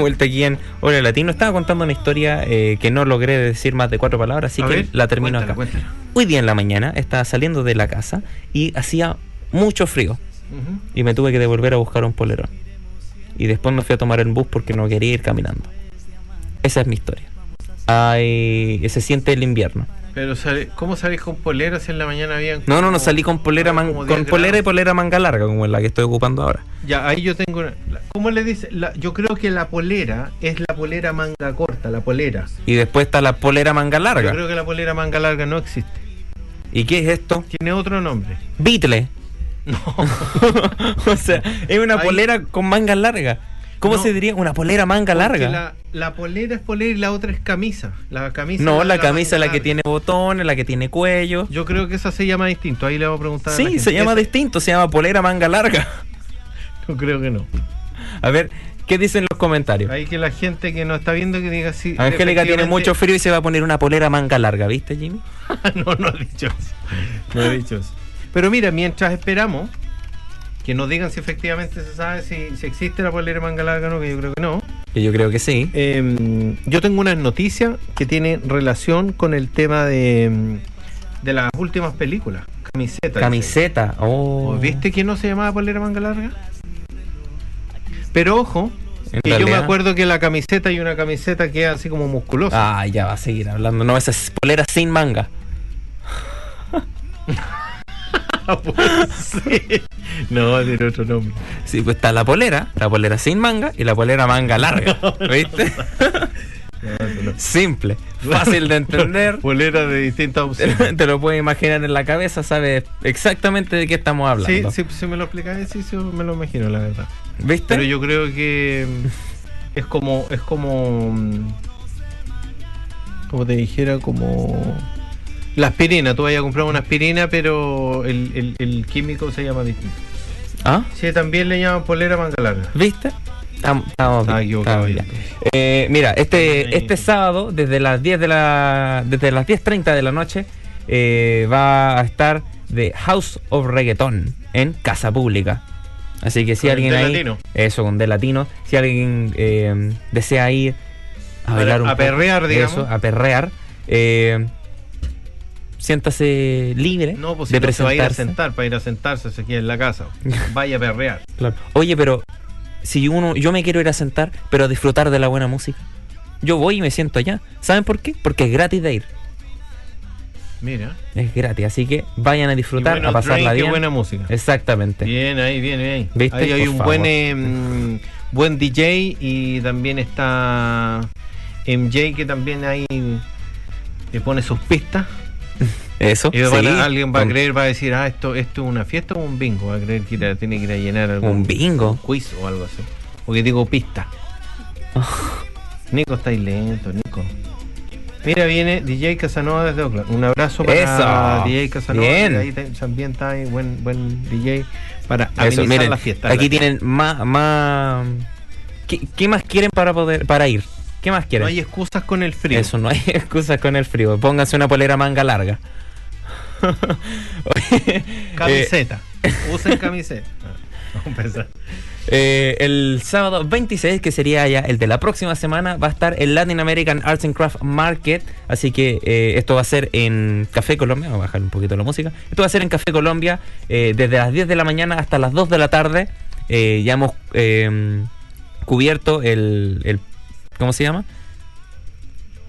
vuelta aquí en Hola Latino. Estaba contando una historia eh, que no logré decir más de cuatro palabras, así A que ver, la termino cuéntala, acá. cuéntala. Hoy día en la mañana estaba saliendo de la casa y hacía mucho frío. Y me tuve que devolver a buscar un polerón. Y después me fui a tomar el bus porque no quería ir caminando. Esa es mi historia. Ay, se siente el invierno. Pero sale- ¿cómo salís con poleras en la mañana habían No, no, no salí con polera, man- como 10 con polera y polera manga larga, como la que estoy ocupando ahora. Ya, ahí yo tengo. una- ¿Cómo le dice? La- yo creo que la polera es la polera manga corta, la polera. Y después está la polera manga Yo larga. creo que la polera manga larga no existe. ¿Y qué es esto? Tiene otro nombre. Beatle. No. <laughs> o sea, es una Ahí- polera con manga larga. ¿Cómo No. se diría? Una polera manga larga. La, la polera es polera y la otra es camisa. La camisa no, la camisa es la que larga. tiene botones, la que tiene cuello. Yo creo que esa se llama distinto. Ahí le voy a preguntar. a la Sí, se llama distinto, se llama polera manga larga. <laughs> Yo creo que no. A ver, ¿qué dicen los comentarios? Hay que la gente que no está viendo que diga sí. Angélica tiene mucho frío y se va a poner una polera manga larga, ¿viste, Jimmy? <laughs> no, no ha dicho eso. No he dicho eso. Pero mira, mientras esperamos que nos digan si efectivamente se sabe si, si existe la polera manga larga o no, que yo creo que no. Que yo creo que sí. Eh, yo tengo unas noticias que tienen relación con el tema de, de las últimas películas. Camiseta. Camiseta. Oh. ¿Viste que no se llamaba polera manga larga? Pero ojo, que yo me acuerdo que la camiseta y una camiseta queda así como musculosa. Ah, ya va a seguir hablando. No, esa es polera sin manga. <laughs> Pues sí. <laughs> No, tiene otro nombre. Sí, pues está la polera, la polera sin manga y la polera manga larga. <laughs> ¿Viste? Simple, fácil de entender. <laughs> Polera de distintas opciones. Te, lo puedes imaginar en la cabeza, sabes exactamente de qué estamos Sí, hablando. sí, si me lo explicas, sí, sí, me lo imagino, la verdad. ¿Viste? Pero yo creo que mm, es como, es como, mm, como te dijera, como la aspirina. Tú vayas a comprar una aspirina, pero el, el- el químico se llama distinto. ¿Ah? Sí, también le llaman polera manga larga. ¿Viste? Estamos, estamos equivocado estamos ya. bien. Eh, mira, este, este sábado, desde las 10 de la. Desde las 10.30 de la noche, eh, va a estar The House of Reggaeton en Casa Pública. Así que si Con el alguien de ahí. latino. Eso, con de latino. Si alguien eh, desea ir a A- bailar un a poco, perrear, digamos. Eso, a perrear. eh, siéntase libre No, pues si de no se va a ir a sentar, para ir a sentarse se queda en la casa. <laughs> Vaya a perrear. Claro. Oye, pero si uno, yo me quiero ir a sentar, pero a disfrutar de la buena música. Yo voy y me siento allá. ¿Saben por qué? Porque es gratis de ir. Mira. Es gratis, así que vayan a disfrutar, bueno, a pasarla Drake, qué bien. buena música. Exactamente. Bien, ahí, bien, bien. ¿Viste? Ahí hay Por un favor. buen em, <laughs> buen DJ y también está MJ que también ahí le pone sus pistas. Eso. Y sí. alguien va a creer, va a decir, ah, esto, esto es una fiesta o un bingo. Va a creer que ir tiene que ir a llenar algún Un bingo. quiz o algo así. Porque digo pista. <laughs> Nico, estáis lento, Nico. Mira, viene DJ Casanova desde Oakland. Un abrazo para Eso. DJ Casanova. Bien. Ahí también está ahí, buen, buen DJ para Eso, miren, la fiesta. aquí tienen más, más. ¿Qué, qué más quieren para poder, para ir? ¿Qué más quieren? No hay excusas con el frío. Eso, no hay <laughs> excusas con el frío. Pónganse una polera manga larga. <laughs> Oye, eh, Camiseta. Usen camiseta. Vamos a empezar. Eh, el sábado 26, que sería ya el de la próxima semana, va a estar el Latin American Arts and Craft Market. Así que eh, esto va a ser en Café Colombia. Vamos a bajar un poquito la música. Esto va a ser en Café Colombia eh, desde las 10 de la mañana hasta las 2 de la tarde. Eh, ya hemos eh, cubierto el, el- ¿Cómo se llama?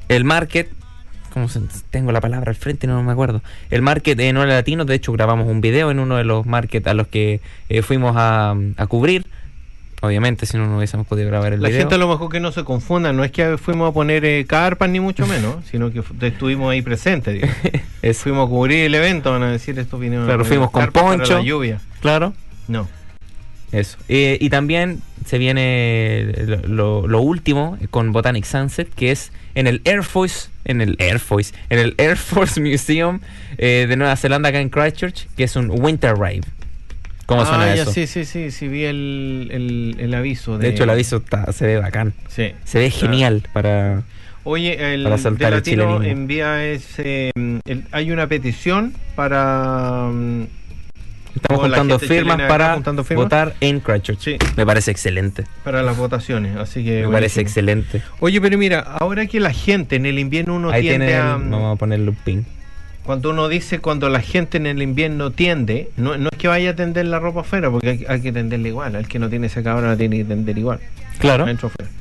El market. ¿Cómo se- tengo la palabra al frente no me acuerdo. El market en Hora Latino. De hecho, grabamos un video en uno de los markets a los que eh, fuimos a, a cubrir. Obviamente, si no, no hubiésemos podido grabar el La video. gente a lo mejor que no se confunda, no es que fuimos a poner eh, carpas ni mucho menos, <laughs> sino que estuvimos ahí presentes. <laughs> Fuimos a cubrir el evento, van a decir esto vinieron Claro, fuimos con poncho. la lluvia. claro. No. Eso. Eh, y también se viene lo, lo- último con Botanic Sunset, que es en el Air Force, en el Air Force, en el Air Force <laughs> Museum eh, de Nueva Zelanda acá en Christchurch, que es un Winter Rave. ¿Cómo ah, suena ya, eso? Sí, sí, sí, sí, vi el, el, el aviso. De hecho, el aviso está- se ve bacán. Sí. Se ve Claro. genial para... Oye, el Para de el Latino chilenismo. envía ese. mm, el- hay una petición para. mm, Estamos juntando firmas para juntando firmas. votar en Christchurch. Sí. Me parece excelente. para las votaciones, así que. Me buenísimo. parece excelente. Oye, pero mira, ahora que la gente en el invierno uno Ahí tiende tiene, a. el- vamos a ponerle un pin. Cuando uno dice cuando la gente en el invierno tiende, no, no es que vaya a tender la ropa afuera, porque hay, hay que tenderla igual. El que no tiene esa cabra la tiene que tender igual. Claro. Afuera.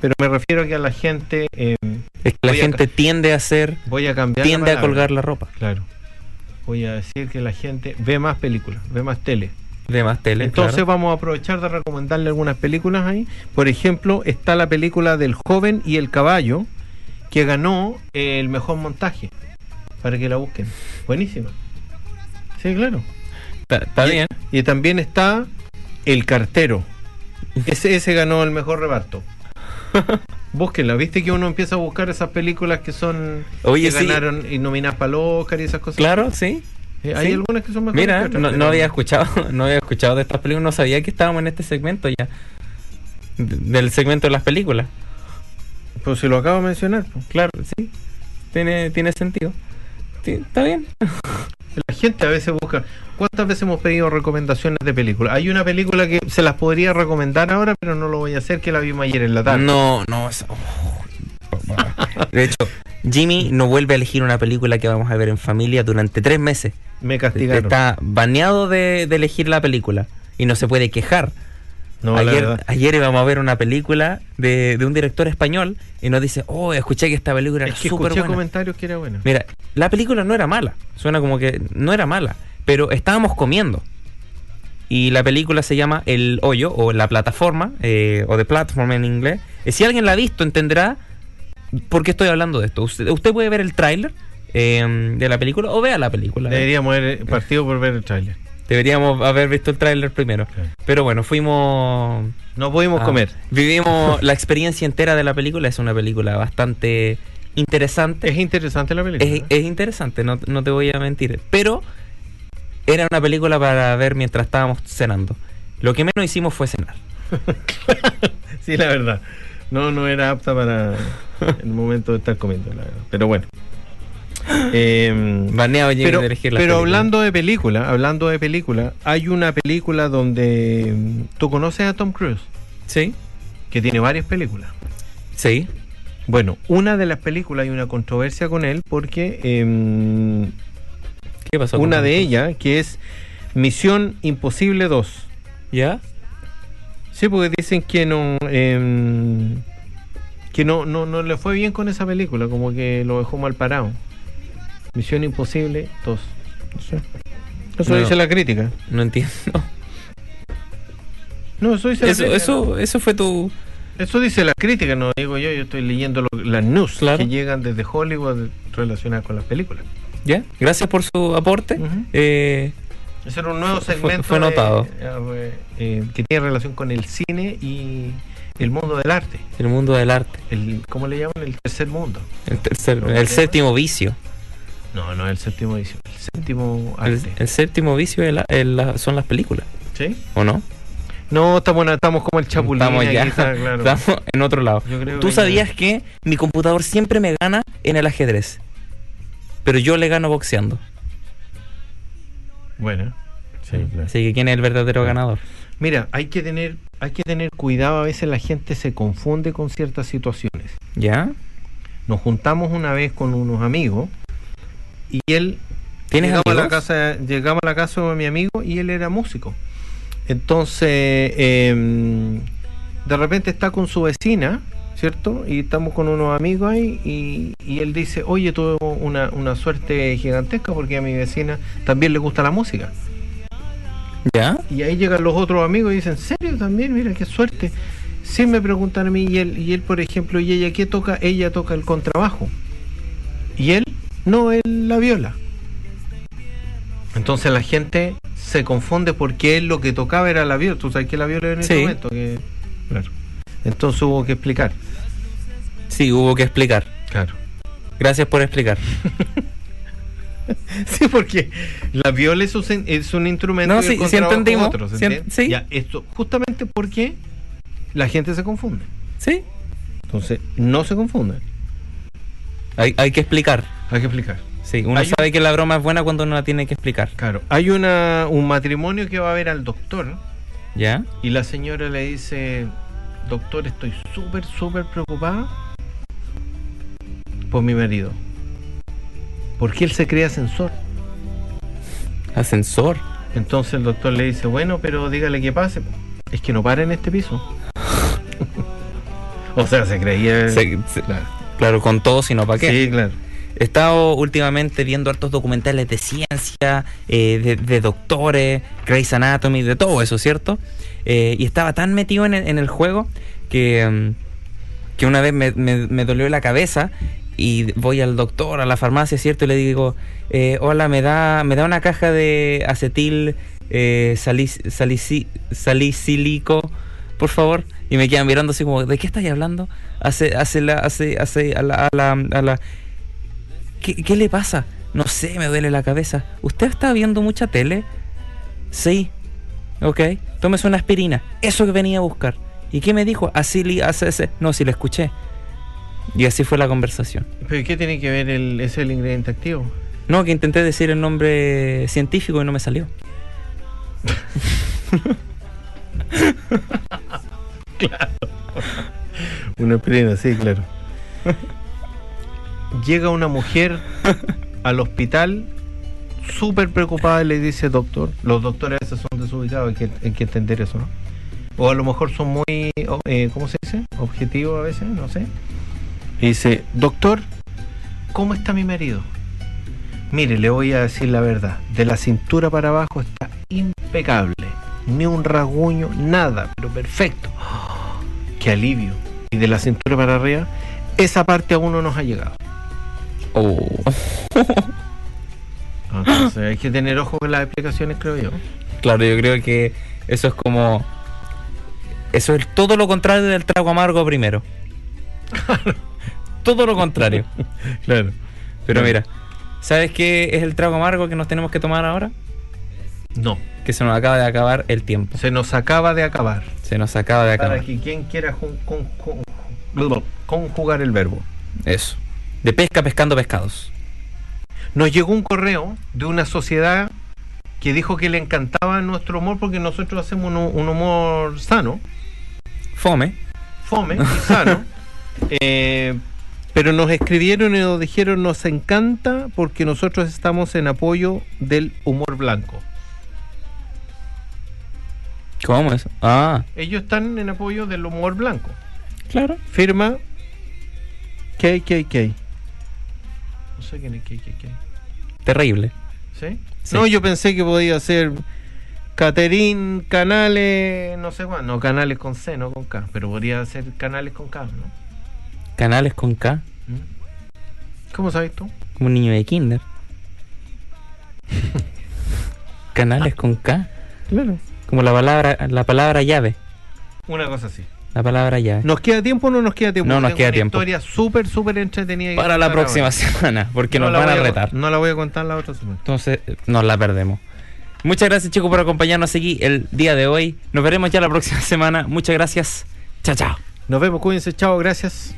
Pero me refiero a que a la gente. eh, Es que la a gente tiende a hacer, voy a cambiar. tiende a colgar la ropa. Claro. Voy a decir que la gente ve más películas, ve más tele. De más tele. Entonces claro. vamos a aprovechar de recomendarle algunas películas ahí. Por ejemplo, está la película del joven y el caballo, que ganó el mejor montaje. Para que la busquen. Buenísima. Sí, claro. Está, está Y- bien. Y también está El cartero. Ese, ese ganó el mejor reparto. <laughs> Búsquenla, viste que uno empieza a buscar esas películas que son Oye, que sí. ganaron y nominadas para el Oscar y esas cosas. Claro, sí. Eh, hay sí. algunas que son mejores. Mira, que otras, no, pero- no había escuchado, <laughs> no había escuchado de estas películas, no sabía que estábamos en este segmento ya. Del segmento de las películas. Pues si lo acabo de mencionar. pues. Claro, sí. Tiene, tiene sentido. Sí, está bien. <laughs> La gente a veces busca. ¿Cuántas veces hemos pedido recomendaciones de películas? Hay una película que se las podría recomendar ahora, pero no lo voy a hacer, que la vimos ayer en la tarde. No, no. es- oh. De hecho, Jimmy no vuelve a elegir una película que vamos a ver en familia durante tres meses. Me castigaron. Está baneado de, de elegir la película y no se puede quejar. No, ayer, ayer íbamos a ver una película de, de un director español y nos dice, oh, escuché que esta película era Es que súper escuché buena. comentarios que era buena. Mira, la película no era mala, suena como que no era mala, pero estábamos comiendo. y la película se llama El Hoyo o La Plataforma eh, o The Platform en inglés. Eh, si alguien la ha visto entenderá por qué estoy hablando de esto. Usted, usted puede ver el tráiler eh, de la película o vea la película. Deberíamos haber partido por ver el tráiler. Deberíamos haber visto el tráiler primero. Pero bueno, fuimos... No pudimos ah, comer. Vivimos <laughs> la experiencia entera de la película. Es una película bastante interesante. Es interesante la película. Es, es interesante, no, no te voy a mentir. Pero era una película para ver mientras estábamos cenando. Lo que menos hicimos fue cenar. <laughs> sí, la verdad. No, no era apta para <laughs> el momento de estar comiendo, la verdad. Pero bueno. <laughs> Eh, Baneado pero de elegir la pero hablando de película, hablando de película, hay una película donde mm, tú conoces a Tom Cruise, Sí, que tiene varias películas. sí. Bueno, una de las películas hay una controversia con él porque em, ¿Qué pasó? una de ellas, que es Misión Imposible 2. ¿Ya? Sí, porque dicen que no em, que no, no, no le fue bien con esa película, como que lo dejó mal parado. Misión Imposible 2. No sé. Eso No. dice la crítica. No entiendo. No, eso dice la Eso, crítica. eso, eso fue tu... Eso dice la crítica, no digo yo, yo estoy leyendo lo- las news Claro. que llegan desde Hollywood relacionadas con las películas. ¿Ya? Gracias por su aporte. Eh, Ese era un nuevo segmento fue notado. eh, eh, que tiene relación con el cine y el mundo del arte. el mundo del arte. El, ¿Cómo le llaman? El tercer mundo. El, tercer- ¿Cómo el séptimo vicio. No, no, el séptimo edición. El séptimo El, arte. el séptimo vicio es la- es la- son las películas. ¿Sí? ¿O no? No, estamos, estamos como el chapulín. Estamos ya. está, <laughs> claro. Estamos en otro lado. ¿Tú que- sabías que mi computador siempre me gana en el ajedrez? Pero yo le gano boxeando. Bueno. Sí, claro. Así que ¿quién es el verdadero ganador? Mira, hay que tener, hay que tener cuidado. A veces la gente se confunde con ciertas situaciones. ¿Ya? Nos juntamos una vez con unos amigos y él ¿Tienes llegamos a la casa, llegamos a la casa de mi amigo y él era músico. Entonces, em, de repente está con su vecina, ¿cierto? Y estamos con unos amigos ahí y, y él dice, oye, tuve una, una suerte gigantesca porque a mi vecina también le gusta la música. ¿Ya? Y ahí llegan los otros amigos y dicen, ¿en serio también? Mira, qué suerte. Sí me preguntan a mí y él, y él por ejemplo, ¿y ella qué toca? Ella toca el contrabajo. ¿Y él? No, él la viola. Entonces la gente se confunde porque él lo que tocaba era la viola. Tú sabes que la viola es un Sí. instrumento que... Claro. Entonces hubo que explicar. Sí, hubo que explicar. Claro. Gracias por explicar. <laughs> Sí, porque la viola es un, es un instrumento No, sí, sí contrabajo entendimos. otro, ¿se Sí en- entiende? sí. Ya, esto, justamente porque la gente se confunde. Sí, Entonces, no se confunden. Hay, hay que explicar. Hay que explicar. Sí, uno Hay un- sabe que la broma es buena cuando uno la tiene que explicar. Claro. Hay una, un matrimonio que va a ver al doctor ¿Ya? y la señora le dice, doctor, estoy súper, súper preocupada por mi marido. Porque él se cree ascensor. Ascensor. Entonces el doctor le dice, bueno, pero dígale que pase. Es que no para en este piso. <laughs> o sea, se creía... Se- se- Claro. Claro, con todo, sino para qué. Sí, claro. He estado últimamente viendo hartos documentales de ciencia, eh, de, de doctores, Grey's Anatomy, de todo eso, ¿cierto? Eh, y estaba tan metido en el, en el juego que, mm, que una vez me, me- me dolió la cabeza y voy al doctor, a la farmacia, ¿cierto? Y le digo, eh, hola, ¿me da, me da una caja de acetil eh, salici- salicílico, por favor? Y me quedan mirando así como, ¿de qué estáis hablando? Hace, hace la, hace, hace a la, a la, a la- ¿Qué, qué le pasa? No sé, me duele la cabeza. ¿Usted está viendo mucha tele? Sí. Ok, tómese una aspirina. Eso que venía a buscar. ¿Y qué me dijo? Así, li- hace ese. No, si le escuché. Y así fue la conversación. ¿Pero ¿y qué tiene que ver el, ese es el ingrediente activo? No, que intenté decir el nombre científico y no me salió. <laughs> Una aspirina, sí, claro. Llega una mujer al hospital súper preocupada y le dice, doctor, los doctores veces son desubicados, hay que, hay que entender eso, ¿no? O a lo mejor son muy, eh, ¿cómo se dice? Objetivos a veces, no sé. Y dice, doctor, ¿cómo está mi marido? Mire, le voy a decir la verdad, de la cintura para abajo está impecable. Ni un rasguño, nada, pero perfecto. <gasps> ¡Qué alivio! Y de la cintura para arriba, esa parte aún no nos ha llegado. Oh. <laughs> Entonces hay que tener ojo con las explicaciones, creo yo. Claro, yo creo que eso es como. Eso es todo lo contrario del trago amargo primero. <laughs> todo lo contrario. Claro. Pero Claro. mira, ¿sabes qué es el trago amargo que nos tenemos que tomar ahora? No, Que se nos acaba de acabar el tiempo. se nos acaba de acabar. Se nos acaba de Para acabar. que quien quiera jun- con- con- conjugar el verbo. Eso. De pesca pescando pescados. Nos llegó un correo de una sociedad que dijo que le encantaba nuestro humor porque nosotros hacemos un, un humor sano, Fome. fome y <laughs> sano. Eh, pero nos escribieron y nos dijeron nos encanta porque nosotros estamos en apoyo del humor blanco. ¿Cómo eso? Ah, Ellos están en apoyo del humor blanco. claro. Firma KKK. No sé quién es KKK. Terrible. ¿Sí? Sí. No, yo pensé que podía ser Caterín Canales, no sé cuándo. No, Canales con C, no con K. Pero podría ser Canales con K, ¿no? Canales con K. ¿Mm? ¿Cómo sabes tú? Como un niño de kinder. <laughs> Canales con K. Claro. Como la palabra, la palabra llave. Una cosa así. La palabra llave. ¿Nos queda tiempo o no nos queda tiempo? No nos Tengo queda una tiempo. historia súper, súper entretenida. Para la próxima ahora. semana, porque No nos van a retar. No la voy a contar la otra semana. Entonces, nos la perdemos. Muchas gracias, chicos, por acompañarnos aquí el día de hoy. Nos veremos ya la próxima <laughs> semana. Muchas gracias. Chao, chao. Nos vemos, cuídense, chao, gracias.